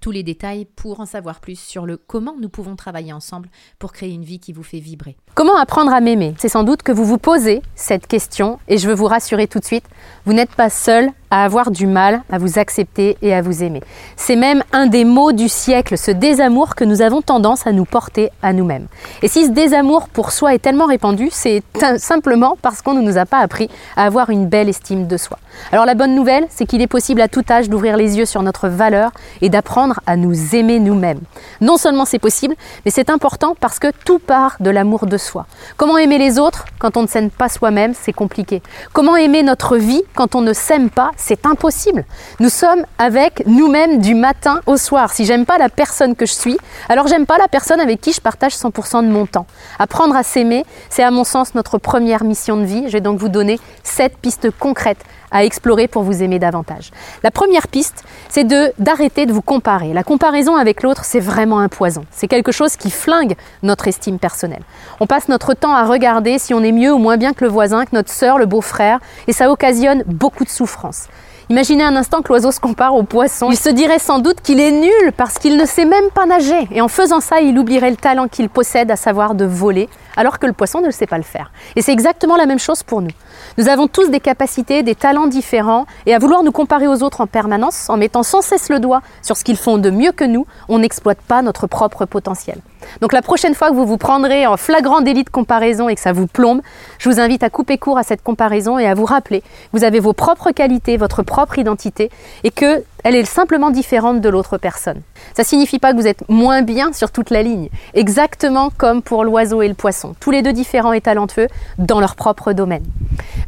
tous les détails pour en savoir plus sur le comment nous pouvons travailler ensemble pour créer une vie qui vous fait vibrer. Comment apprendre à m'aimer? C'est sans doute que vous vous posez cette question et je veux vous rassurer tout de suite, vous n'êtes pas seul à avoir du mal à vous accepter et à vous aimer. C'est même un des mots du siècle, ce désamour que nous avons tendance à nous porter à nous-mêmes. Et si ce désamour pour soi est tellement répandu, c'est simplement parce qu'on ne nous a pas appris à avoir une belle estime de soi. Alors la bonne nouvelle, c'est qu'il est possible à tout âge d'ouvrir les yeux sur notre valeur et d'apprendre à nous aimer nous-mêmes. Non seulement c'est possible, mais c'est important parce que tout part de l'amour de soi. Comment aimer les autres quand on ne s'aime pas soi-même, c'est compliqué. Comment aimer notre vie quand on ne s'aime pas, c'est impossible. Nous sommes avec nous-mêmes du matin au soir. Si j'aime pas la personne que je suis, alors j'aime pas la personne avec qui je partage 100% de mon temps. Apprendre à s'aimer, c'est à mon sens notre première mission de vie. Je vais donc vous donner sept pistes concrètes à explorer pour vous aimer davantage. La première piste, c'est de d'arrêter de vous comparer. La comparaison avec l'autre, c'est vraiment un poison. C'est quelque chose qui flingue notre estime personnelle. On passe notre temps à regarder si on est mieux ou moins bien que le voisin, que notre sœur, le beau-frère, et ça occasionne beaucoup de souffrance. Imaginez un instant que l'oiseau se compare au poisson. Il se dirait sans doute qu'il est nul parce qu'il ne sait même pas nager. Et en faisant ça, il oublierait le talent qu'il possède, à savoir de voler, alors que le poisson ne sait pas le faire. Et c'est exactement la même chose pour nous. Nous avons tous des capacités, des talents différents, et à vouloir nous comparer aux autres en permanence, en mettant sans cesse le doigt sur ce qu'ils font de mieux que nous, on n'exploite pas notre propre potentiel. Donc la prochaine fois que vous vous prendrez en flagrant délit de comparaison et que ça vous plombe, je vous invite à couper court à cette comparaison et à vous rappeler vous avez vos propres qualités, votre propre identité et que elle est simplement différente de l'autre personne. Ça ne signifie pas que vous êtes moins bien sur toute la ligne, exactement comme pour l'oiseau et le poisson, tous les deux différents et talentueux dans leur propre domaine.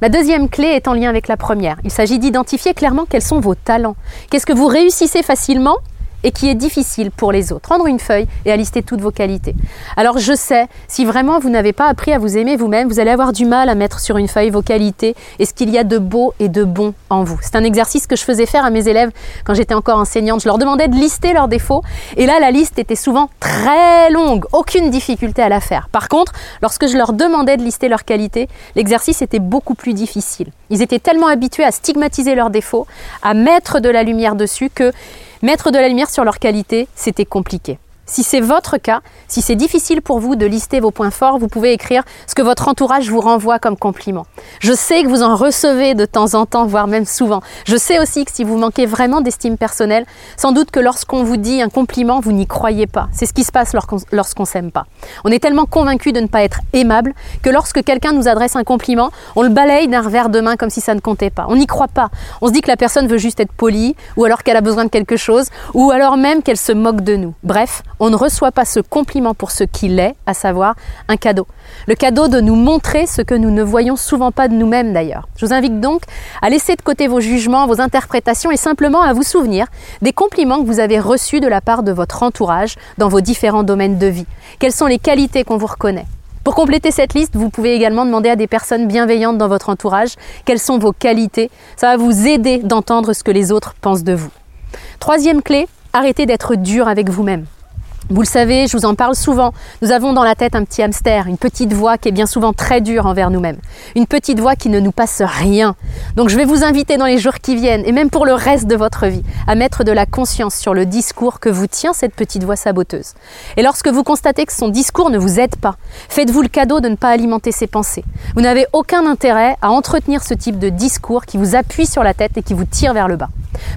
La deuxième clé est en lien avec la première. Il s'agit d'identifier clairement quels sont vos talents. Qu'est-ce que vous réussissez facilement et qui est difficile pour les autres. Prendre une feuille et à lister toutes vos qualités. Alors je sais, si vraiment vous n'avez pas appris à vous aimer vous-même, vous allez avoir du mal à mettre sur une feuille vos qualités et ce qu'il y a de beau et de bon en vous. C'est un exercice que je faisais faire à mes élèves quand j'étais encore enseignante. Je leur demandais de lister leurs défauts et là la liste était souvent très longue, aucune difficulté à la faire. Par contre, lorsque je leur demandais de lister leurs qualités, l'exercice était beaucoup plus difficile. Ils étaient tellement habitués à stigmatiser leurs défauts, à mettre de la lumière dessus que Mettre de la lumière sur leur qualité, c'était compliqué. Si c'est votre cas, si c'est difficile pour vous de lister vos points forts, vous pouvez écrire ce que votre entourage vous renvoie comme compliment. Je sais que vous en recevez de temps en temps, voire même souvent. Je sais aussi que si vous manquez vraiment d'estime personnelle, sans doute que lorsqu'on vous dit un compliment, vous n'y croyez pas. C'est ce qui se passe lorsqu'on s'aime pas. On est tellement convaincu de ne pas être aimable que lorsque quelqu'un nous adresse un compliment, on le balaye d'un revers de main comme si ça ne comptait pas. On n'y croit pas. On se dit que la personne veut juste être polie, ou alors qu'elle a besoin de quelque chose, ou alors même qu'elle se moque de nous. Bref, on ne reçoit pas ce compliment pour ce qu'il est, à savoir un cadeau. Le cadeau de nous montrer ce que nous ne voyons souvent pas de nous-mêmes d'ailleurs. Je vous invite donc à laisser de côté vos jugements, vos interprétations et simplement à vous souvenir des compliments que vous avez reçus de la part de votre entourage dans vos différents domaines de vie. Quelles sont les qualités qu'on vous reconnaît? Pour compléter cette liste, vous pouvez également demander à des personnes bienveillantes dans votre entourage quelles sont vos qualités. Ça va vous aider d'entendre ce que les autres pensent de vous. Troisième clé, arrêtez d'être dur avec vous-même. Vous le savez, je vous en parle souvent. Nous avons dans la tête un petit hamster, une petite voix qui est bien souvent très dure envers nous-mêmes. Une petite voix qui ne nous passe rien. Donc je vais vous inviter dans les jours qui viennent, et même pour le reste de votre vie, à mettre de la conscience sur le discours que vous tient cette petite voix saboteuse. Et lorsque vous constatez que son discours ne vous aide pas, faites-vous le cadeau de ne pas alimenter ses pensées. Vous n'avez aucun intérêt à entretenir ce type de discours qui vous appuie sur la tête et qui vous tire vers le bas.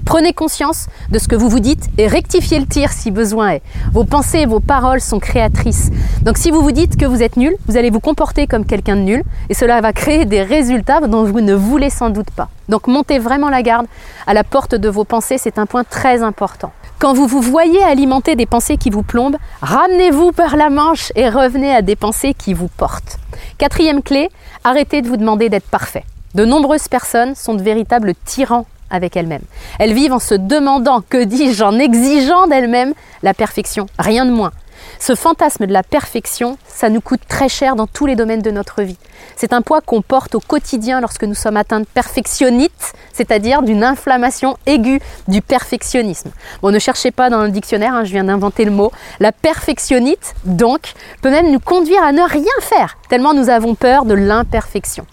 Prenez conscience de ce que vous vous dites et rectifiez le tir si besoin est. Vos pensées et vos paroles sont créatrices. Donc si vous vous dites que vous êtes nul, vous allez vous comporter comme quelqu'un de nul et cela va créer des résultats dont vous ne voulez sans doute pas. Donc montez vraiment la garde à la porte de vos pensées, c'est un point très important. Quand vous vous voyez alimenter des pensées qui vous plombent, ramenez-vous par la manche et revenez à des pensées qui vous portent. Quatrième clé, arrêtez de vous demander d'être parfait. De nombreuses personnes sont de véritables tyrans avec elles-mêmes. Elles vivent en se demandant, que dis-je, en exigeant d'elles-mêmes la perfection, rien de moins. Ce fantasme de la perfection, ça nous coûte très cher dans tous les domaines de notre vie. C'est un poids qu'on porte au quotidien lorsque nous sommes atteints de perfectionnite, c'est-à-dire d'une inflammation aiguë du perfectionnisme. Bon, ne cherchez pas dans le dictionnaire, hein, je viens d'inventer le mot. La perfectionnite, donc, peut même nous conduire à ne rien faire, tellement nous avons peur de l'imperfection.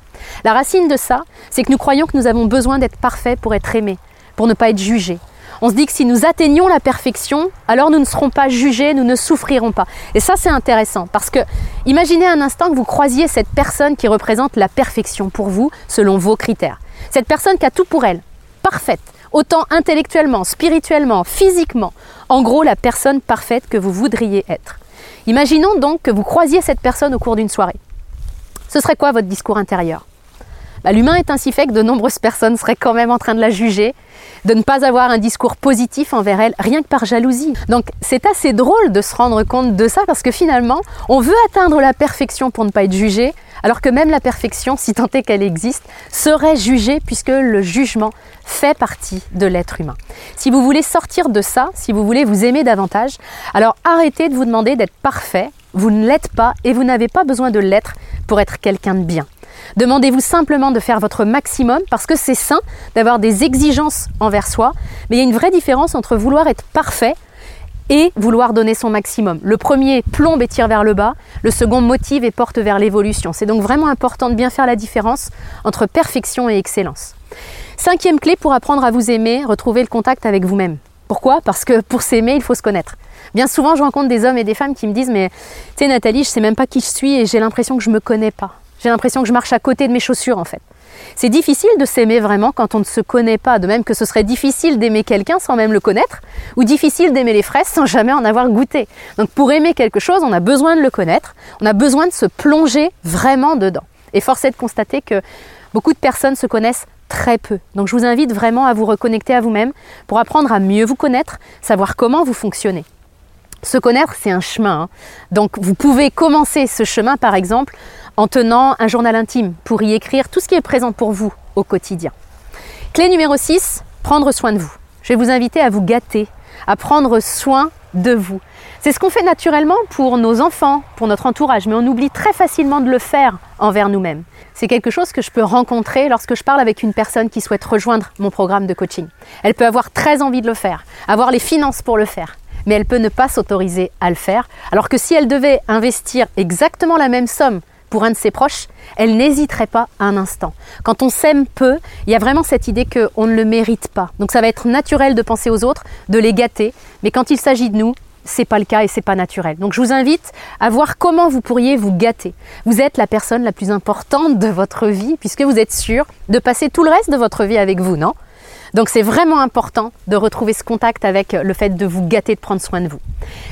La racine de ça, c'est que nous croyons que nous avons besoin d'être parfaits pour être aimés, pour ne pas être jugés. On se dit que si nous atteignons la perfection, alors nous ne serons pas jugés, nous ne souffrirons pas. Et ça, c'est intéressant parce que imaginez un instant que vous croisiez cette personne qui représente la perfection pour vous selon vos critères. Cette personne qui a tout pour elle, parfaite, autant intellectuellement, spirituellement, physiquement. En gros, la personne parfaite que vous voudriez être. Imaginons donc que vous croisiez cette personne au cours d'une soirée. Ce serait quoi votre discours intérieur? Bah, L'humain est ainsi fait que de nombreuses personnes seraient quand même en train de la juger, de ne pas avoir un discours positif envers elle, rien que par jalousie. Donc c'est assez drôle de se rendre compte de ça parce que finalement, on veut atteindre la perfection pour ne pas être jugé, alors que même la perfection, si tant est qu'elle existe, serait jugée puisque le jugement fait partie de l'être humain. Si vous voulez sortir de ça, si vous voulez vous aimer davantage, alors arrêtez de vous demander d'être parfait, vous ne l'êtes pas et vous n'avez pas besoin de l'être pour être quelqu'un de bien. Demandez-vous simplement de faire votre maximum parce que c'est sain d'avoir des exigences envers soi, mais il y a une vraie différence entre vouloir être parfait et vouloir donner son maximum. Le premier plombe et tire vers le bas, le second motive et porte vers l'évolution. C'est donc vraiment important de bien faire la différence entre perfection et excellence. Cinquième clé pour apprendre à vous aimer, retrouver le contact avec vous-même. Pourquoi? Parce que pour s'aimer, il faut se connaître. Bien souvent, je rencontre des hommes et des femmes qui me disent Mais tu sais, Nathalie, je sais même pas qui je suis et j'ai l'impression que je me connais pas. J'ai l'impression que je marche à côté de mes chaussures en fait. C'est difficile de s'aimer vraiment quand on ne se connaît pas, de même que ce serait difficile d'aimer quelqu'un sans même le connaître, ou difficile d'aimer les fraises sans jamais en avoir goûté. Donc pour aimer quelque chose, on a besoin de le connaître, on a besoin de se plonger vraiment dedans. Et force est de constater que beaucoup de personnes se connaissent très peu. Donc je vous invite vraiment à vous reconnecter à vous-même pour apprendre à mieux vous connaître, savoir comment vous fonctionnez. Se connaître, c'est un chemin. Hein. Donc vous pouvez commencer ce chemin, par exemple, en tenant un journal intime pour y écrire tout ce qui est présent pour vous au quotidien. Clé numéro 6, prendre soin de vous. Je vais vous inviter à vous gâter, à prendre soin de vous. C'est ce qu'on fait naturellement pour nos enfants, pour notre entourage, mais on oublie très facilement de le faire envers nous-mêmes. C'est quelque chose que je peux rencontrer lorsque je parle avec une personne qui souhaite rejoindre mon programme de coaching. Elle peut avoir très envie de le faire, avoir les finances pour le faire, mais elle peut ne pas s'autoriser à le faire, alors que si elle devait investir exactement la même somme pour un de ses proches, elle n'hésiterait pas un instant. Quand on s'aime peu, il y a vraiment cette idée qu'on ne le mérite pas. Donc ça va être naturel de penser aux autres, de les gâter, mais quand il s'agit de nous, c'est pas le cas et c'est pas naturel. Donc je vous invite à voir comment vous pourriez vous gâter. Vous êtes la personne la plus importante de votre vie puisque vous êtes sûr de passer tout le reste de votre vie avec vous, non? Donc c'est vraiment important de retrouver ce contact avec le fait de vous gâter, de prendre soin de vous.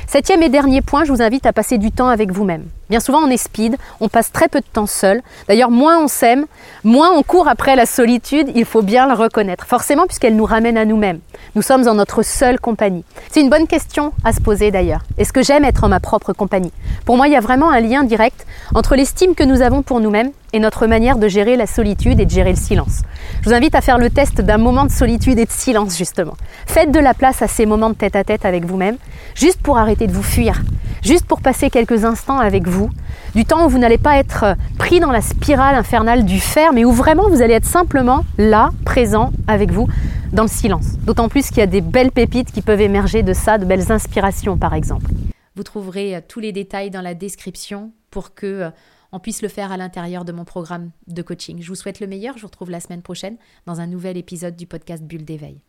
Septième et dernier point, je vous invite à passer du temps avec vous-même. Bien souvent on est speed, on passe très peu de temps seul. D'ailleurs moins on s'aime, moins on court après la solitude, il faut bien le reconnaître. Forcément puisqu'elle nous ramène à nous-mêmes. Nous sommes en notre seule compagnie. C'est une bonne question à se poser d'ailleurs. Est-ce que j'aime être en ma propre compagnie? Pour moi il y a vraiment un lien direct entre l'estime que nous avons pour nous-mêmes et notre manière de gérer la solitude et de gérer le silence. Je vous invite à faire le test d'un moment de solitude et de silence justement. Faites de la place à ces moments de tête à tête avec vous-même, juste pour arrêter de vous fuir, juste pour passer quelques instants avec vous, du temps où vous n'allez pas être pris dans la spirale infernale du faire, mais où vraiment vous allez être simplement là, présent avec vous, dans le silence. D'autant plus qu'il y a des belles pépites qui peuvent émerger de ça, de belles inspirations par exemple. Vous trouverez euh, tous les détails dans la description pour que euh, on puisse le faire à l'intérieur de mon programme de coaching. Je vous souhaite le meilleur. Je vous retrouve la semaine prochaine dans un nouvel épisode du podcast Bulle d'éveil.